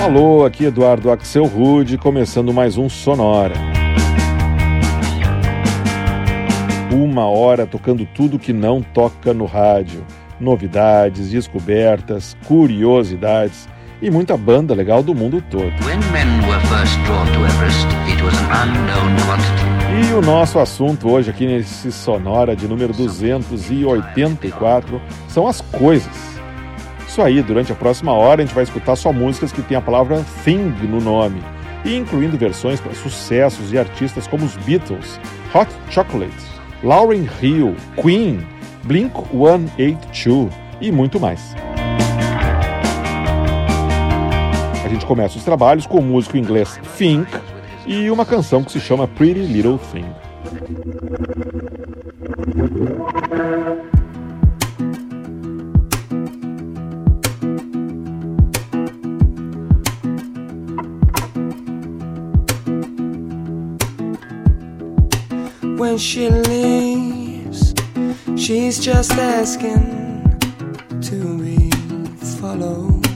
Alô, aqui Eduardo Axel Rude, começando mais um Sonora. Uma hora tocando tudo que não toca no rádio. Novidades, descobertas, curiosidades e muita banda legal do mundo todo. E o nosso assunto hoje aqui nesse Sonora de número 284 são as coisas. Isso aí, durante a próxima hora a gente vai escutar só músicas que têm a palavra thing no nome, e incluindo versões para sucessos de artistas como os Beatles, Hot Chocolate, Lauryn Hill, Queen, Blink 182 e muito mais. A gente começa os trabalhos com o músico inglês Fink e uma canção que se chama Pretty Little Thing. When she leaves, she's just asking to be followed.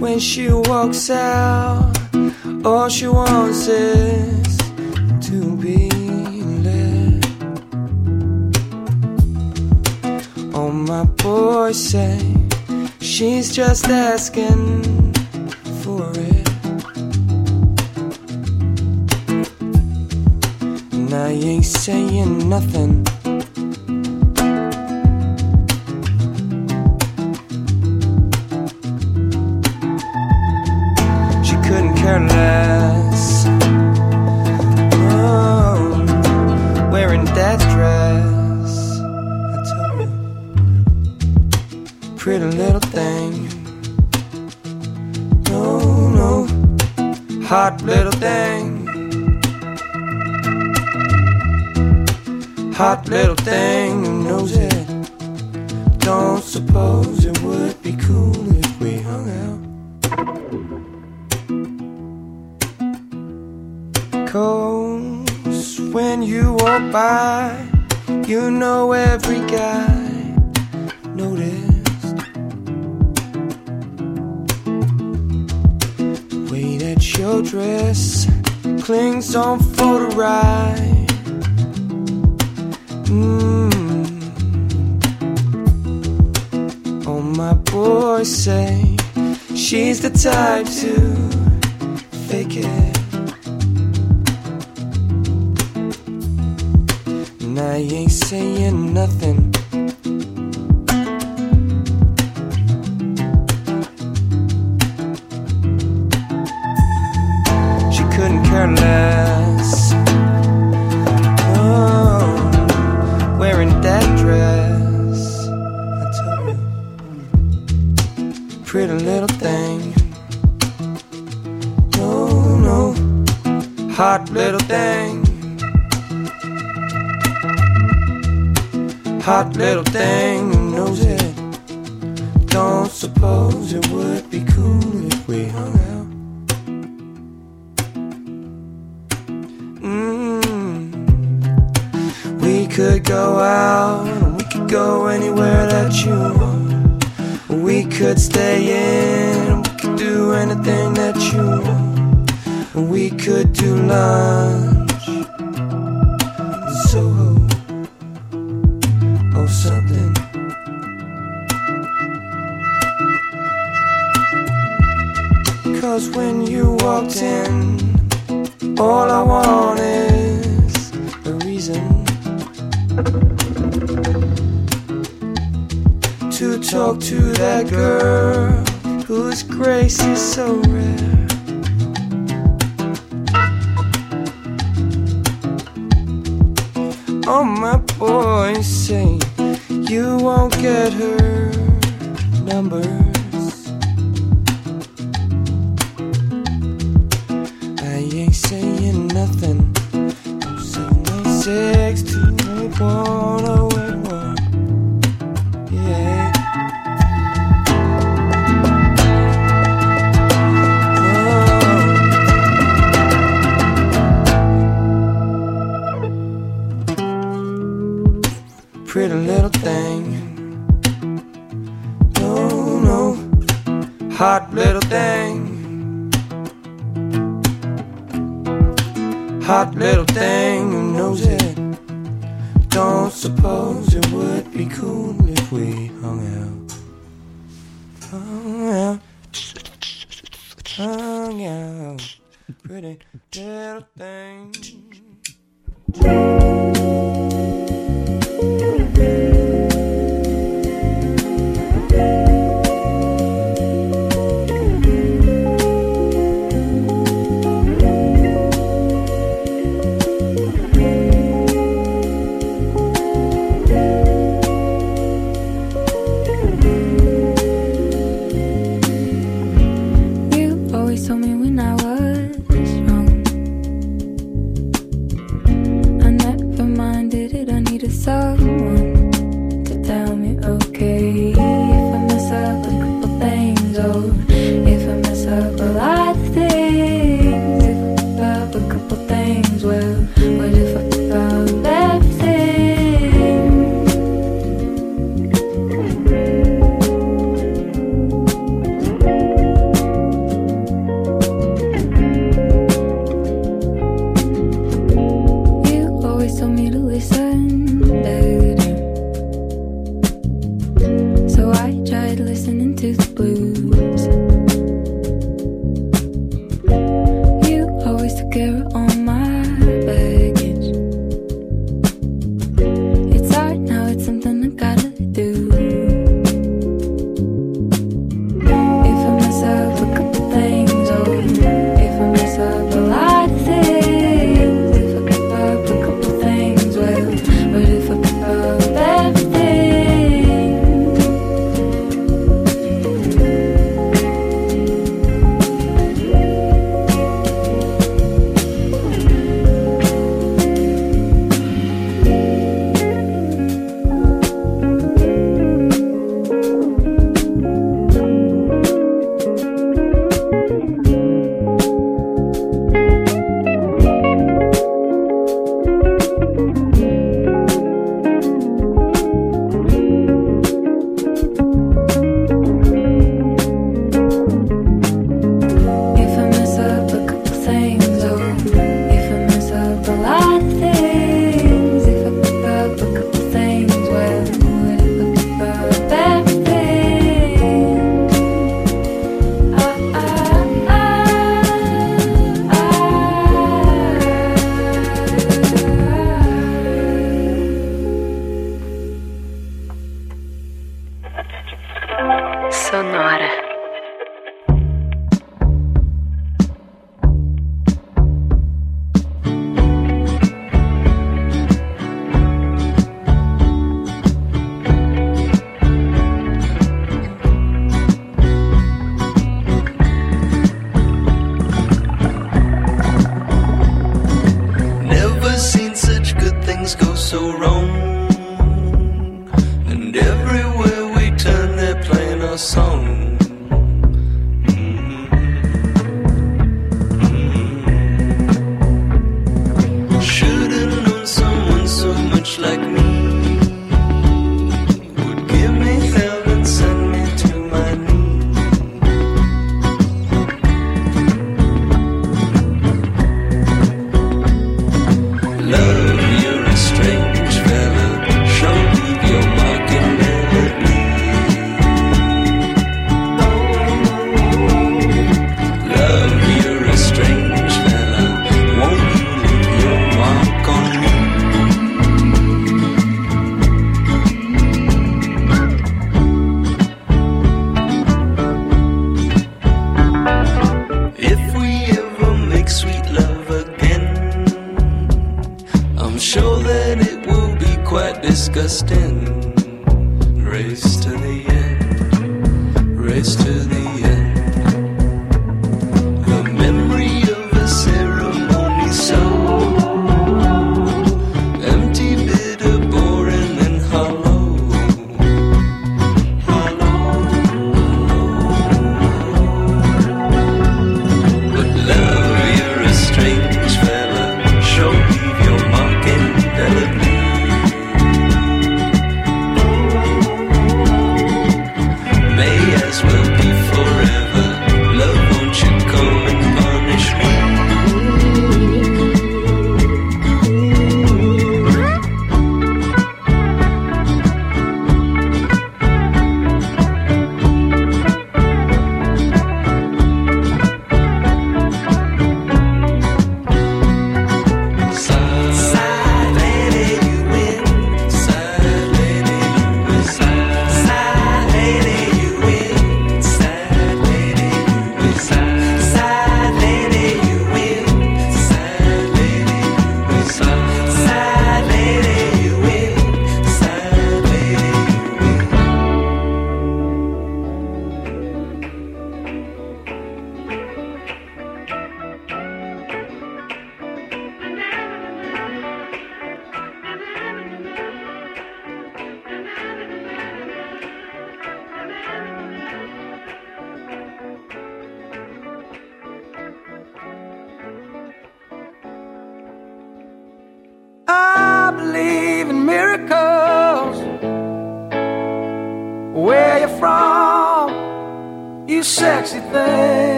When she walks out, all she wants is to be led. Oh, my boys say she's just asking for it. I ain't saying nothing. Hot little thing who knows it. Don't suppose it would be cool if we hung out. Mm. We could go out, we could go anywhere that you want. We could stay in, we could do anything that you want. We could do lunch Cause when you walked in, all I want is a reason to talk to that girl whose grace is so rare. Don't suppose it would be cool if we hung out. Hung out. Hung out. Pretty little thing.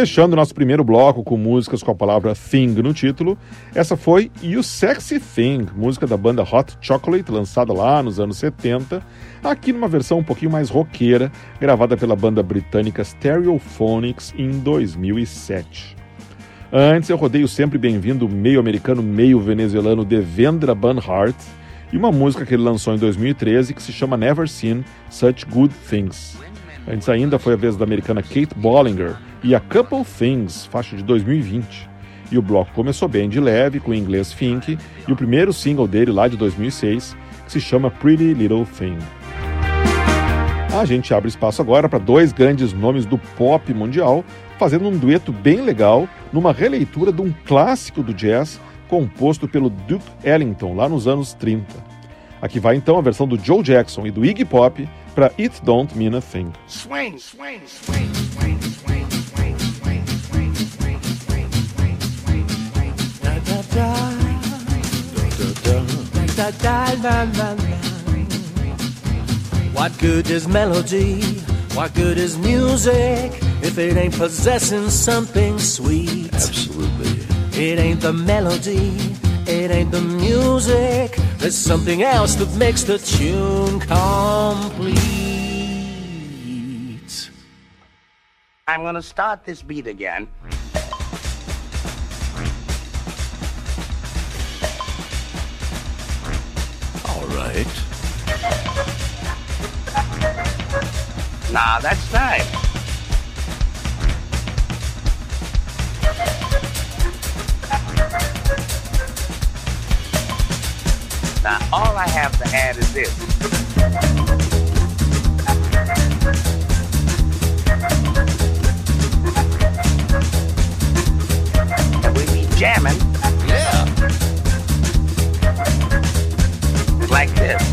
Fechando nosso primeiro bloco com músicas com a palavra Thing no título, essa foi You Sexy Thing, música da banda Hot Chocolate, lançada lá nos anos 70, aqui numa versão um pouquinho mais roqueira, gravada pela banda britânica Stereophonics em 2007. Antes eu rodei o sempre bem-vindo meio americano, meio venezuelano Devendra Banhart e uma música que ele lançou em 2013 que se chama Never Seen Such Good Things. Antes ainda foi a vez da americana Kate Bollinger e A Couple Things, faixa de 2020. E o bloco começou bem de leve, com o inglês Fink, e o primeiro single dele lá de 2006, que se chama Pretty Little Thing. A gente abre espaço agora para dois grandes nomes do pop mundial fazendo um dueto bem legal numa releitura de um clássico do jazz composto pelo Duke Ellington lá nos anos 30. Aqui vai então a versão do Joe Jackson e do Iggy Pop para It Don't Mean a Thing. Swing, swing, swing, da da. What good is melody? What good is music if it ain't possessing something sweet? Absolutely. It ain't the melody, it ain't the music. There's something else that makes the tune complete. I'm gonna start this beat again. Right. Now that's nice. Now all I have to add is this. We be jamming like this.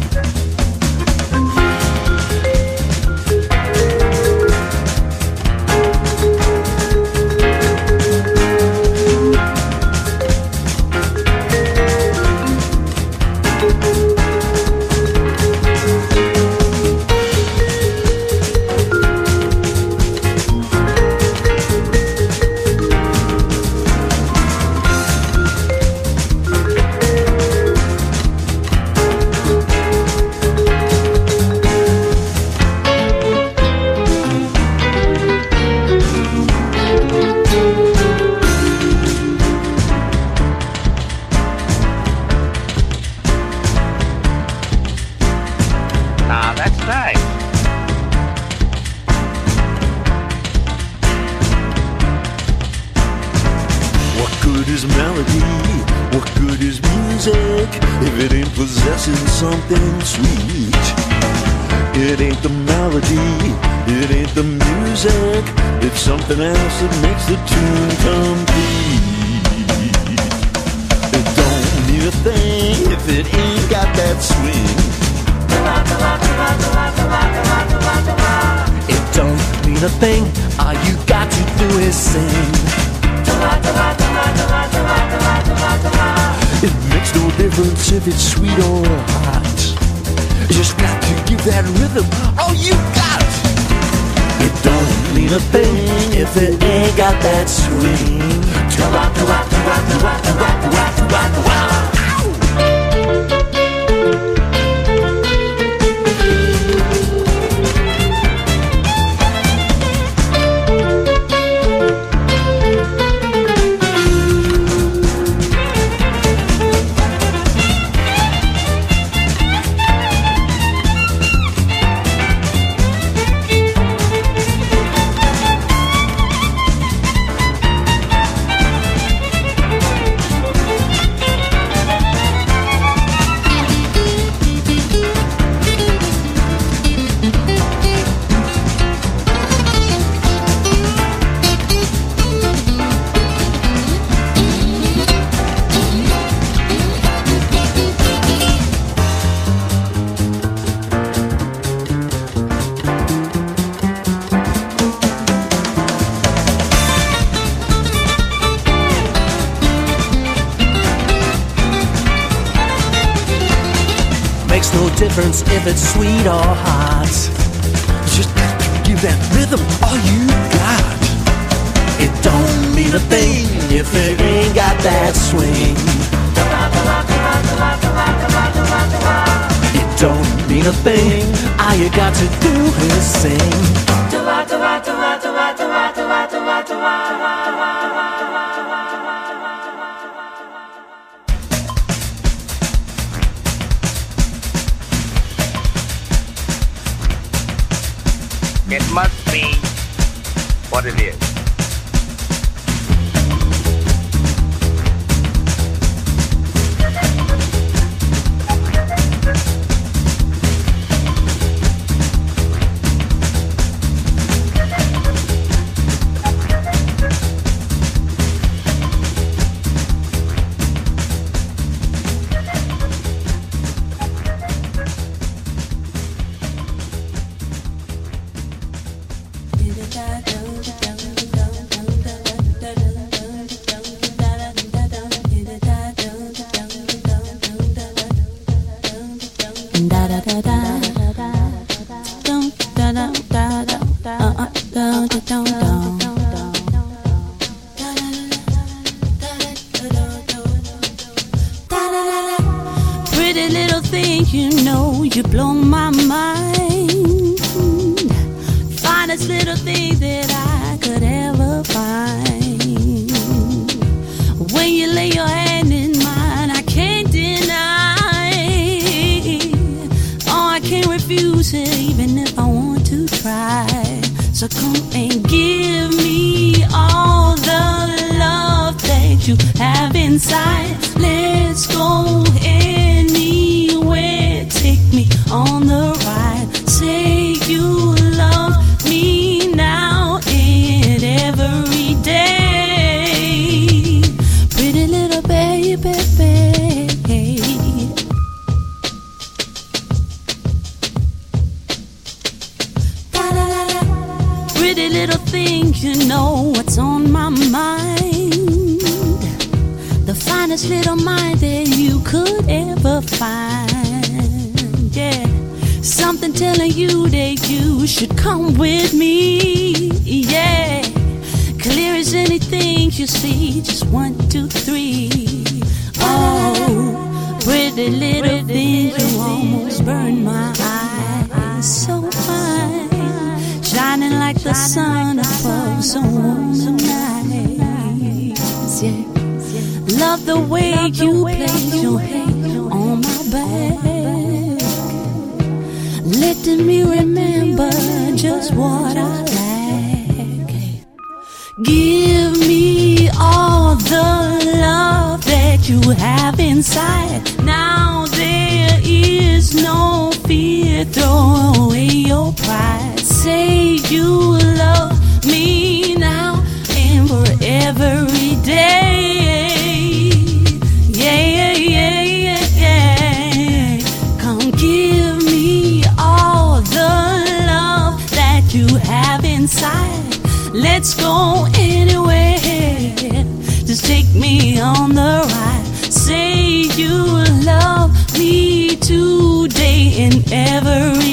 It's sweet or hot. Just give that rhythm all you got. It don't mean a thing if it ain't got that swing. It don't mean a thing, all you got to do is sing. It must be what it is. So fine shining like the sun above some warm nights. Yeah. Love the way you place your hand on my back, letting me remember just what I like. Give me all the love that you have inside. Throw away your pride. Say you love me now and for every day. Yeah, yeah, yeah, yeah. Come give me all the love that you have inside. Let's go anywhere. Just take me on the ride. Say you love and every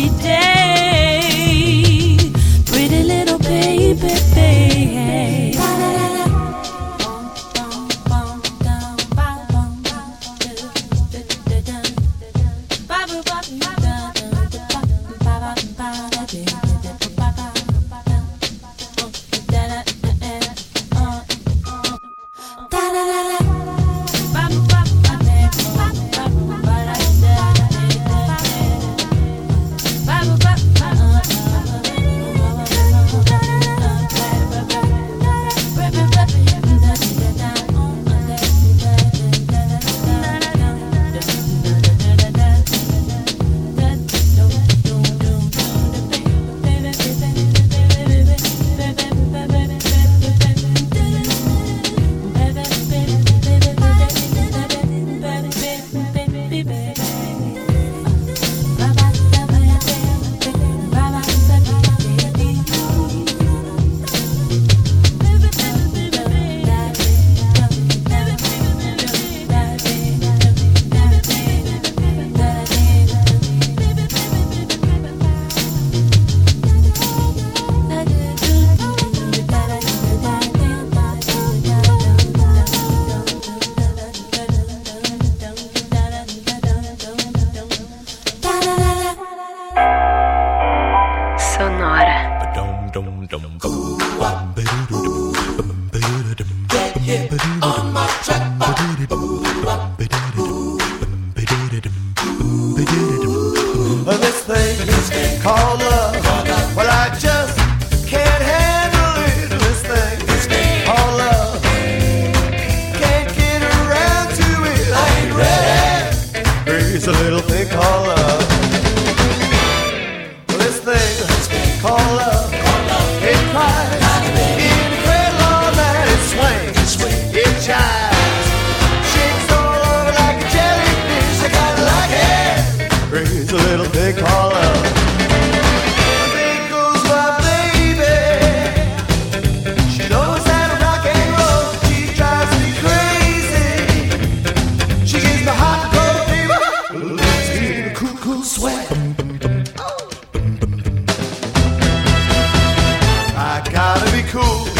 cool.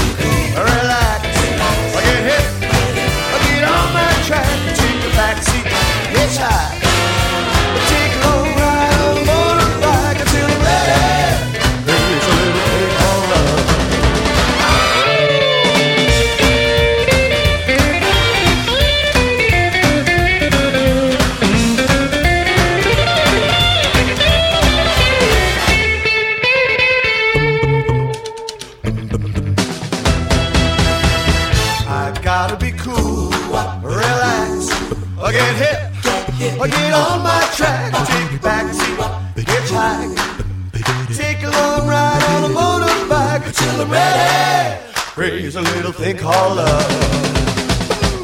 Thing called love.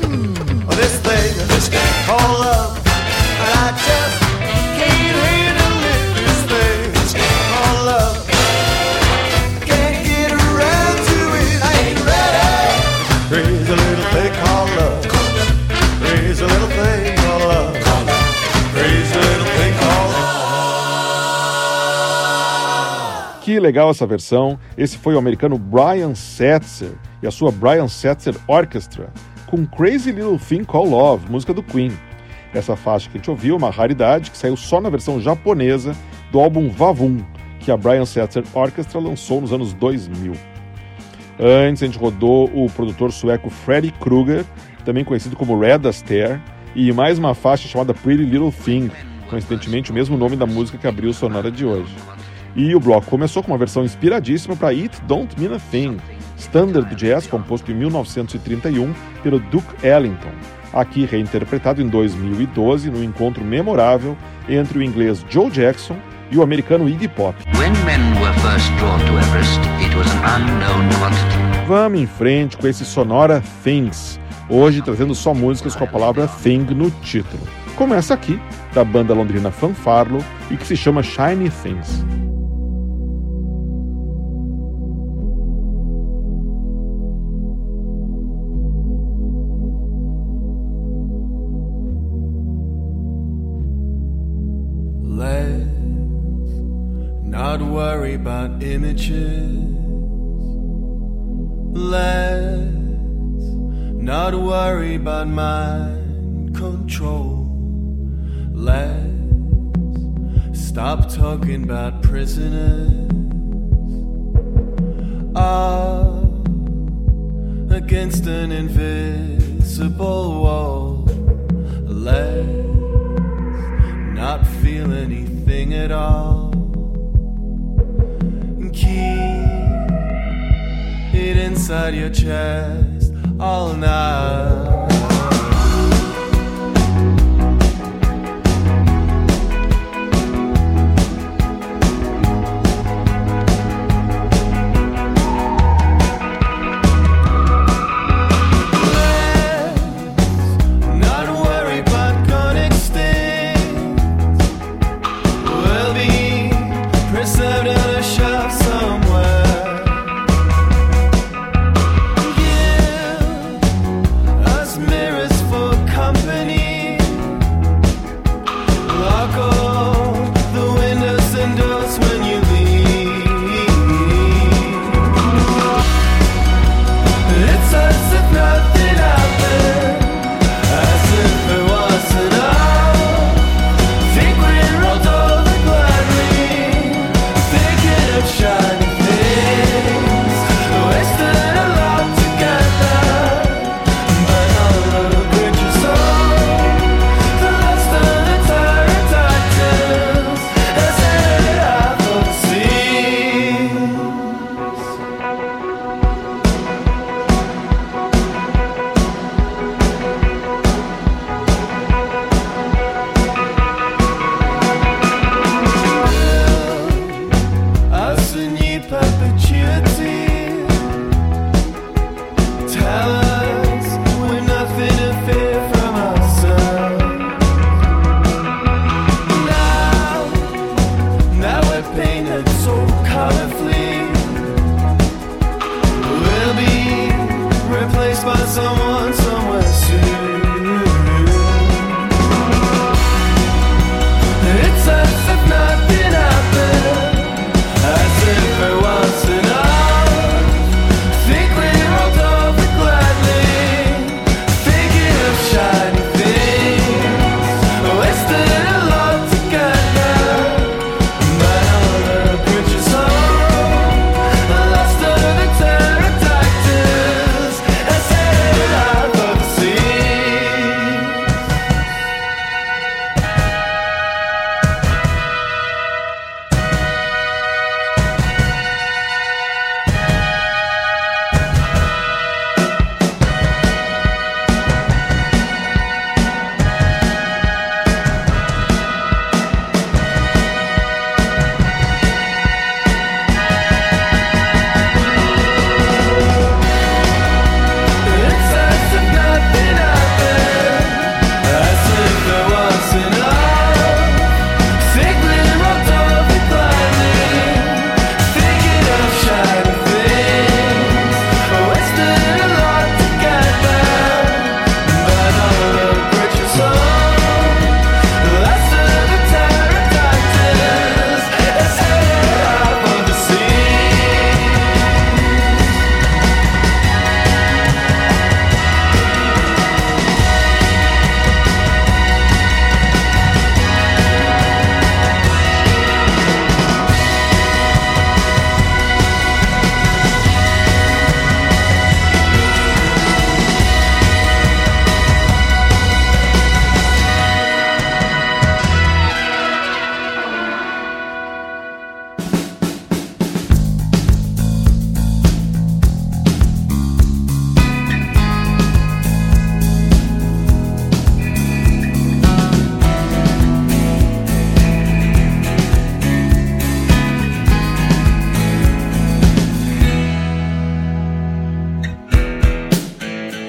Mm, this thing, this called love, and I just can't handle it. This thing, called love. Can't get around to it. I ain't ready. Little thing called love. Little thing called love. Que legal essa versão. Esse foi o americano Brian Setzer e a sua Brian Setzer Orchestra com Crazy Little Thing Called Love, música do Queen. Essa faixa que a gente ouviu é uma raridade que saiu só na versão japonesa do álbum Vavum, que a Brian Setzer Orchestra lançou nos anos 2000. Antes a gente rodou o produtor sueco Freddy Krueger, também conhecido como Red Astaire, e mais uma faixa chamada Pretty Little Thing, coincidentemente o mesmo nome da música que abriu o sonora de hoje. E o bloco começou com uma versão inspiradíssima para It Don't Mean a Thing, standard jazz composto em 1931 pelo Duke Ellington, aqui reinterpretado em 2012 no encontro memorável entre o inglês Joe Jackson e o americano Iggy Pop. Everest. Vamos em frente com esse sonora Things, hoje trazendo só músicas com a palavra Thing no título. Começa aqui, da banda londrina Fanfarlo e que se chama Shiny Things. Not worry about images. Let's not worry about mind control. Let's stop talking about prisoners. Up against an invisible wall. Let's not feel anything at all. Keep it inside your chest all night.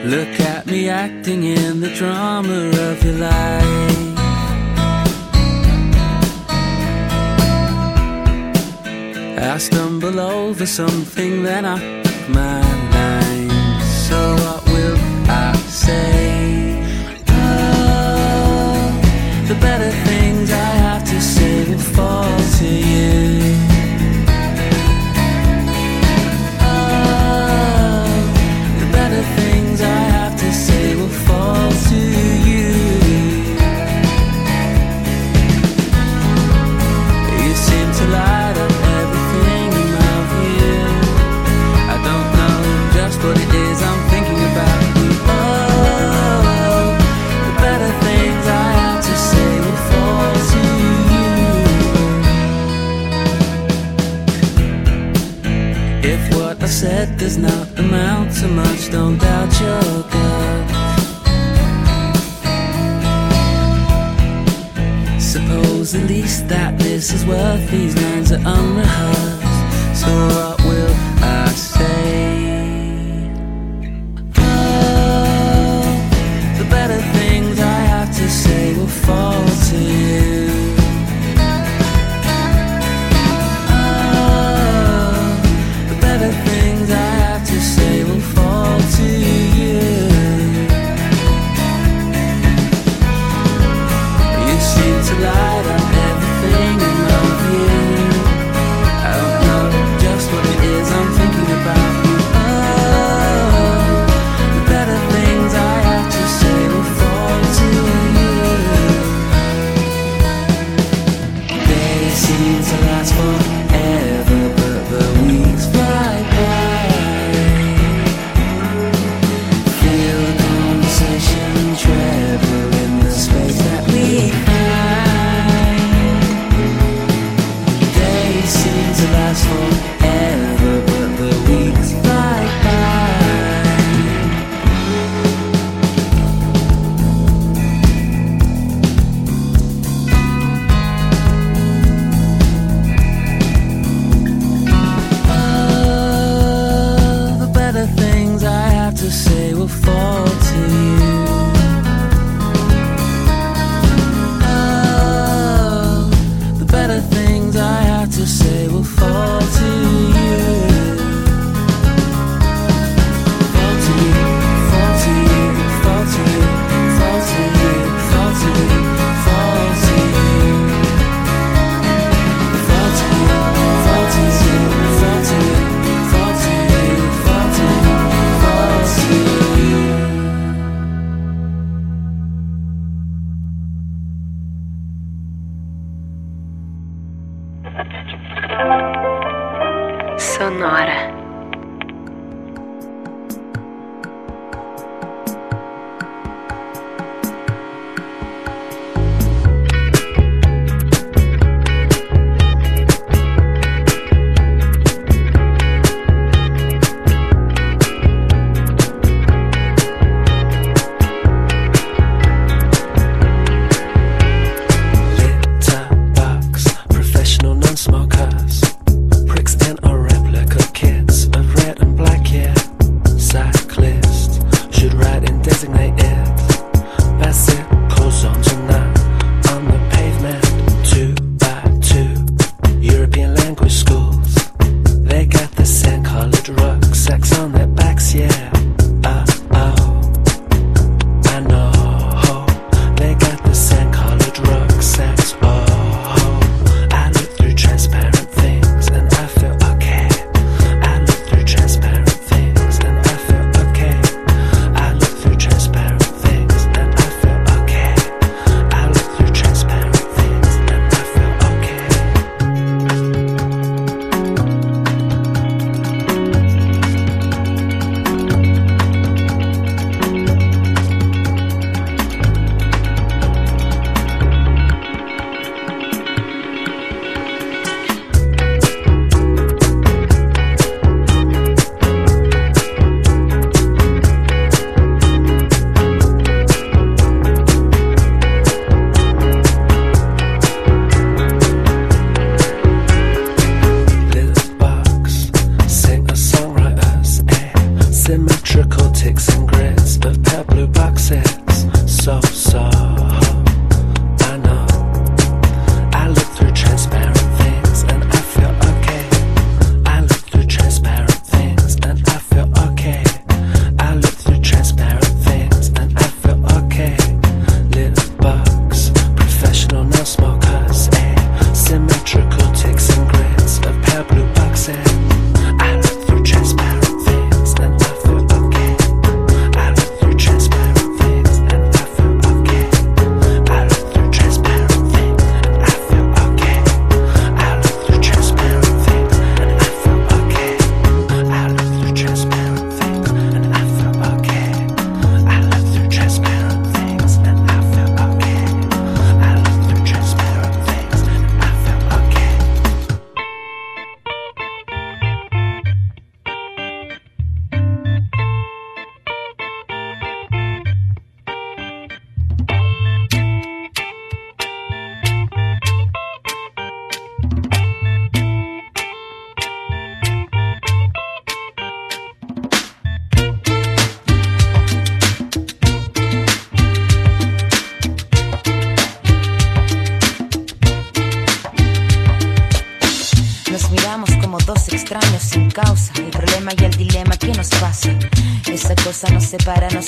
Look at me acting in the drama of your life. I stumble over something, then I pick my line. So what will I say? Oh, the better too much, don't doubt your gut. Suppose at least that this is worth these lines are unrehearsed. So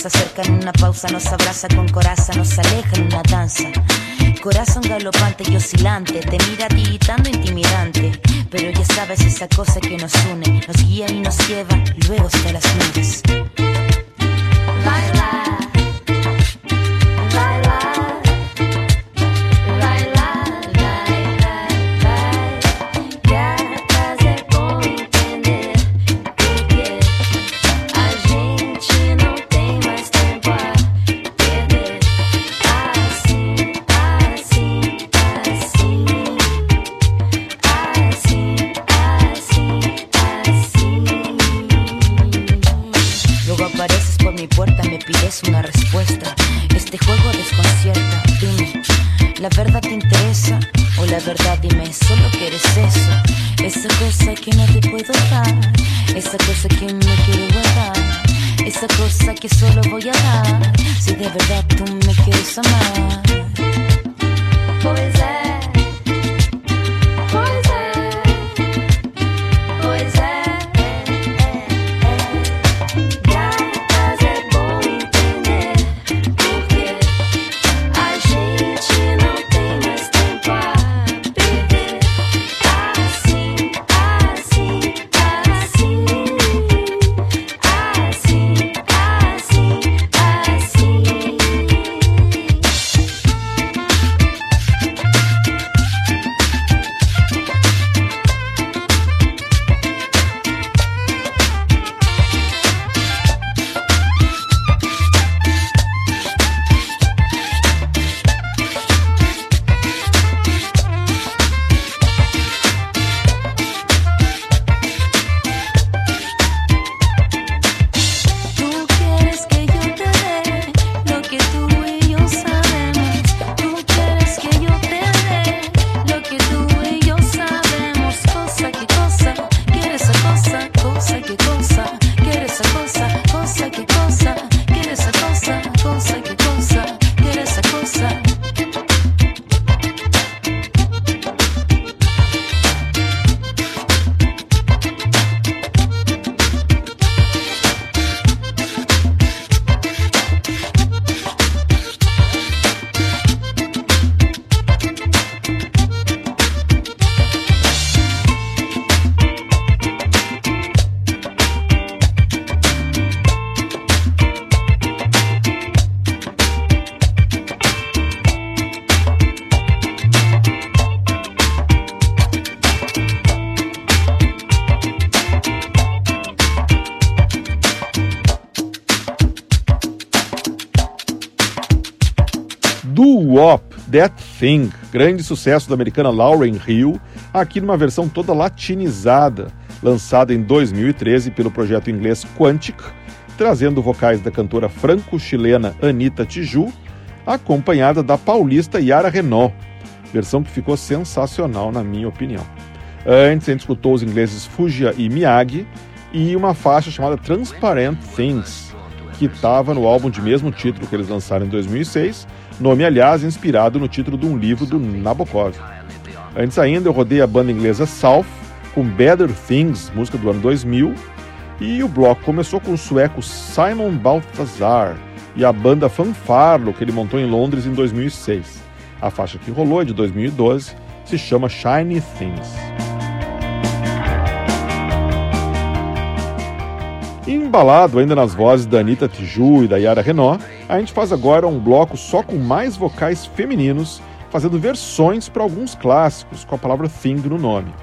nos acerca en una pausa, nos abraza con coraza, nos aleja en una danza. Corazón galopante y oscilante, te mira tiritando intimidante, pero ya sabes esa cosa que nos une grande sucesso da americana Lauren Hill, aqui numa versão toda latinizada, lançada em 2013 pelo projeto inglês Quantic, trazendo vocais da cantora franco-chilena Anita Tiju, acompanhada da paulista Yara Renault, versão que ficou sensacional na minha opinião. Antes, a gente escutou os ingleses Fugia e Miyagi e uma faixa chamada Transparent Things, que estava no álbum de mesmo título que eles lançaram em 2006 nome, aliás, inspirado no título de um livro do Nabokov. Antes ainda, eu rodei a banda inglesa South com Better Things, música do ano 2000, e o bloco começou com o sueco Simon Balthazar e a banda Fanfarlo, que ele montou em Londres em 2006. A faixa que rolou é de 2012, se chama Shiny Things. Embalado ainda nas vozes da Anitta Tiju e da Yara Renault, a gente faz agora um bloco só com mais vocais femininos, fazendo versões para alguns clássicos com a palavra thing no nome.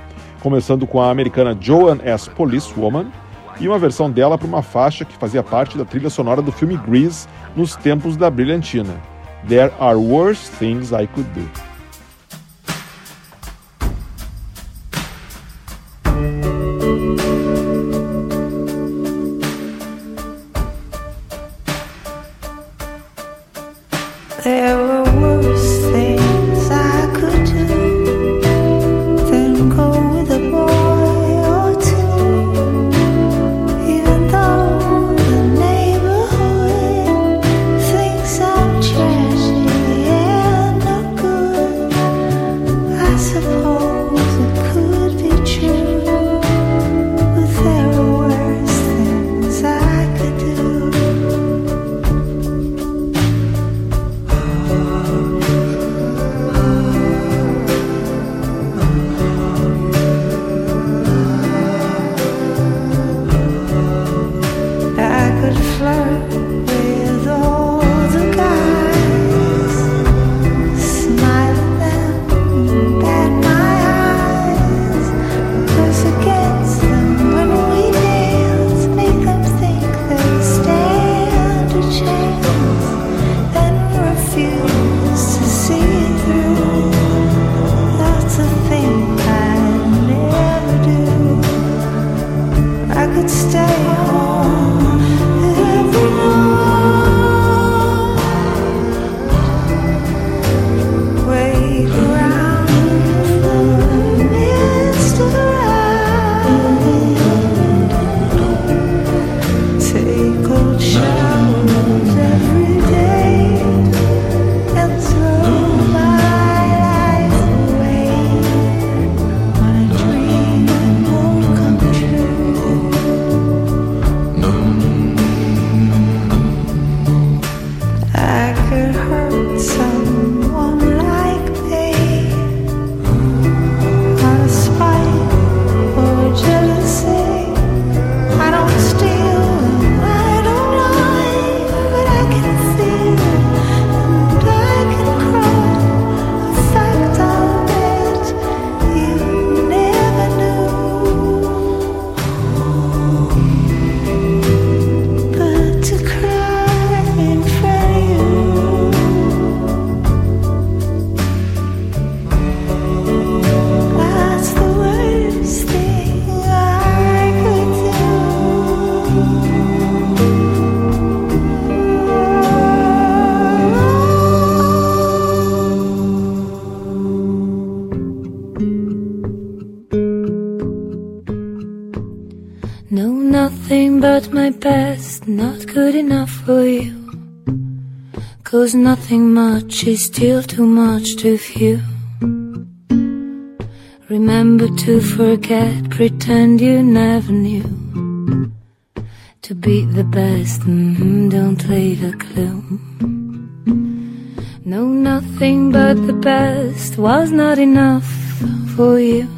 Começando com a americana Joan S. Policewoman e uma versão dela para uma faixa que fazia parte da trilha sonora do filme Grease nos tempos da brilhantina. There are worse things I could do. Enough for you. Cause nothing much is still too much to few. Remember to forget, pretend you never knew. To be the best, mhm, don't leave a clue. No, nothing but the best was not enough for you.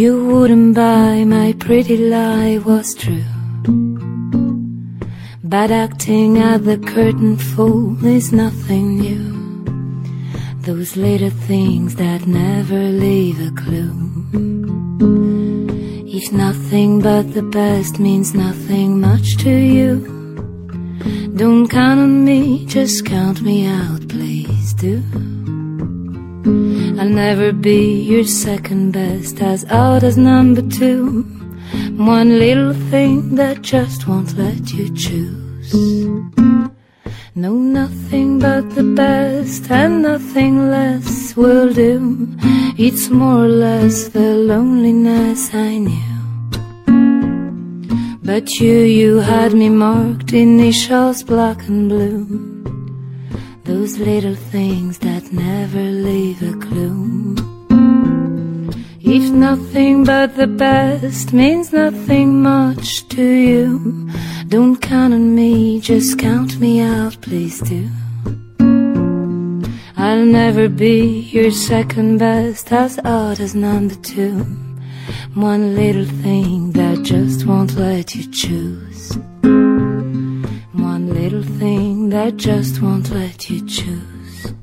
You wouldn't buy my pretty lie was true. Bad acting at the curtain fall is nothing new. Those little things that never leave a clue. If nothing but the best means nothing much to you, don't count on me, just count me out, please do. I'll never be your second best, as out as number two. One little thing that just won't let you choose. No, nothing but the best and nothing less will do. It's more or less the loneliness I knew. But you, you had me marked in initials black and blue. Those little things that never leave a clue. If nothing but the best means nothing much to you, don't count on me, just count me out, please do. I'll never be your second best, as odd as number two. One little thing that just won't let you choose. One little thing that just won't let you choose.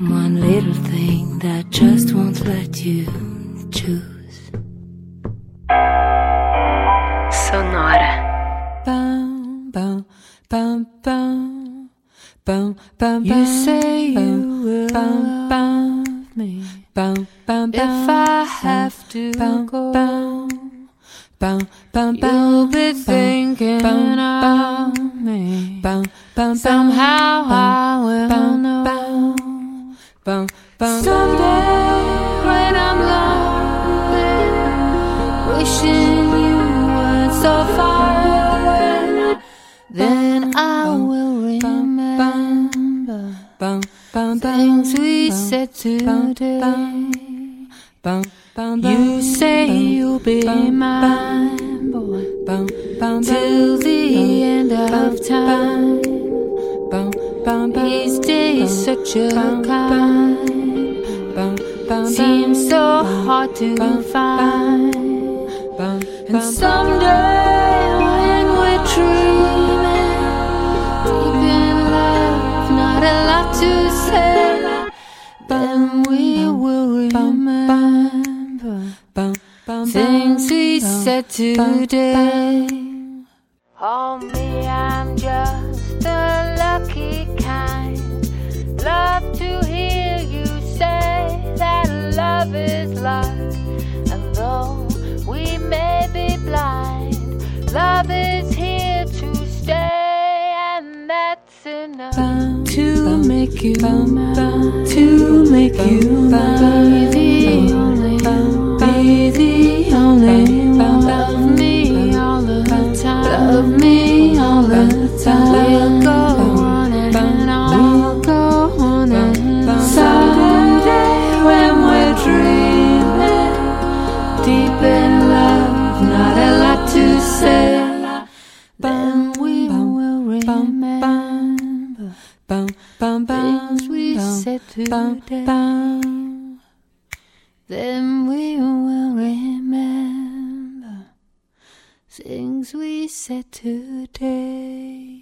One little thing that just won't let you choose. Sonora. Bum, bum, bum, bum, bum, bum, you say you will bum, bum, me. Bum, bum, If I have to bum, go, bum, bum, bum, you'll be thinking bum, of me. bum, bum, Somehow I will know. Bum, bum, Someday when I'm lonely, wishing you weren't so far away, then I will remember bum, bum, things we bum, said bum, today. bum, bum, You say you'll be mine, boy, till the end of time. These days, such a kind seems so hard to find. And someday when we're dreaming, deep in love, not a lot to say, then we will remember things we said today. Oh me, I'm just the lucky kind. Love to hear you say that love is love. And though we may be blind, love is here to stay, and that's enough to make you mine. To make you mine. Be the only, be the only Love me all the time. We'll go on and on. We'll go on and on. Someday when we're dreaming, deep in love, not a lot to say. Then we will remember things we said today. Said today.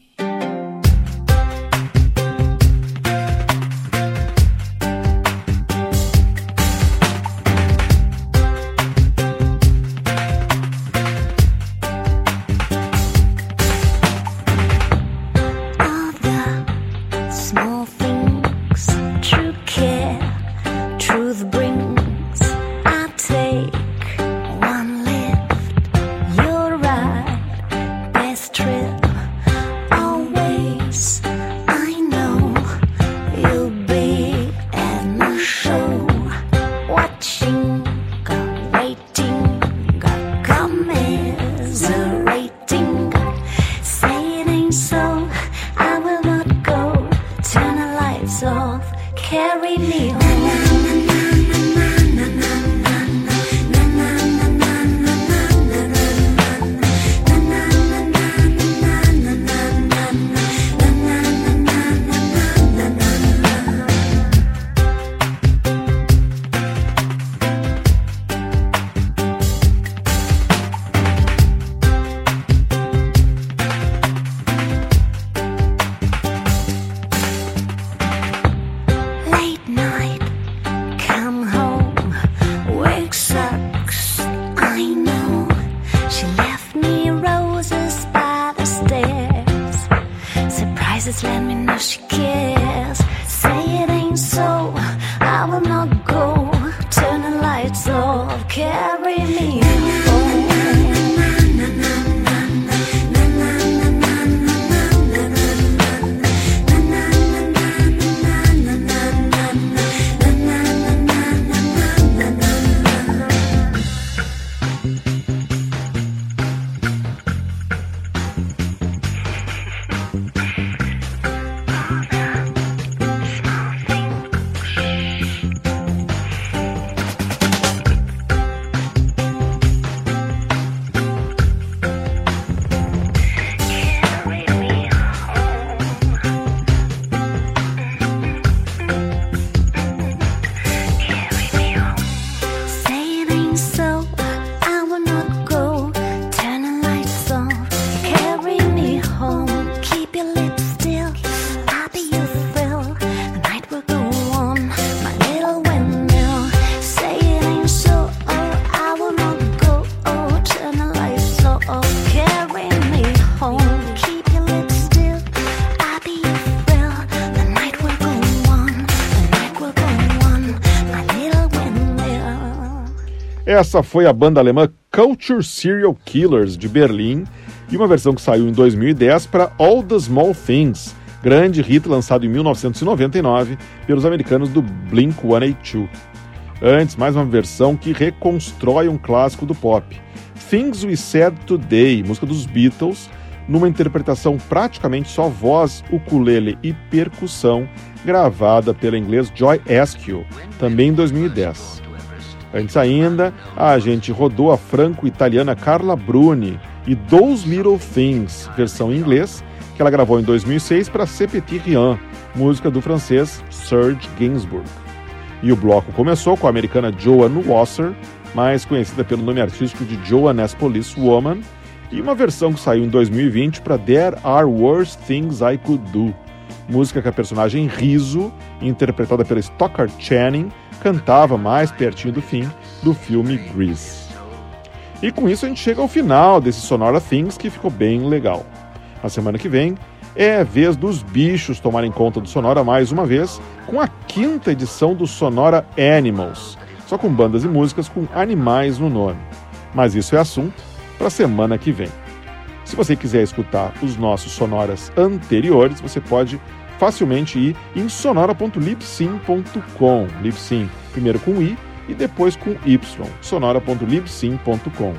Essa foi a banda alemã Culture Serial Killers de Berlim e uma versão que saiu em 2010 para All the Small Things, grande hit lançado em 1999 pelos americanos do Blink-182. Antes, mais uma versão que reconstrói um clássico do pop, Things We Said Today, música dos Beatles, numa interpretação praticamente só voz, ukulele e percussão, gravada pela inglês Joy Askew, também em 2010. Antes ainda, a gente rodou a franco-italiana Carla Bruni e Those Little Things, versão em inglês, que ela gravou em 2006 para C'est Petit Rien, música do francês Serge Gainsbourg. E o bloco começou com a americana Joan Wasser, mais conhecida pelo nome artístico de Joan as Police Woman, e uma versão que saiu em 2020 para There Are Worse Things I Could Do, música que a personagem Riso, interpretada pela Stockard Channing, cantava mais pertinho do fim do filme Grease. E com isso a gente chega ao final desse Sonora Things que ficou bem legal. Na semana que vem é vez dos bichos tomarem conta do Sonora mais uma vez, com a quinta edição do Sonora Animals, só com bandas e músicas com animais no nome. Mas isso é assunto para a semana que vem. Se você quiser escutar os nossos sonoras anteriores, você pode facilmente ir em sonora.libsim.com. Libsim, primeiro com i e depois com y. sonora.libsim.com.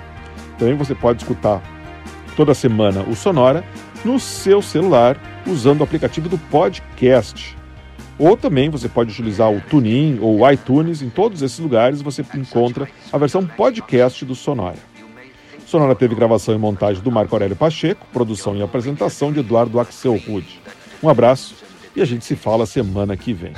Também você pode escutar toda semana o Sonora no seu celular usando o aplicativo do podcast. Ou também você pode utilizar o TuneIn ou o iTunes, em todos esses lugares você encontra a versão podcast do Sonora. Sonora teve gravação e montagem do Marco Aurélio Pacheco, produção e apresentação de Eduardo Axel Rude. Um abraço e a gente se fala semana que vem.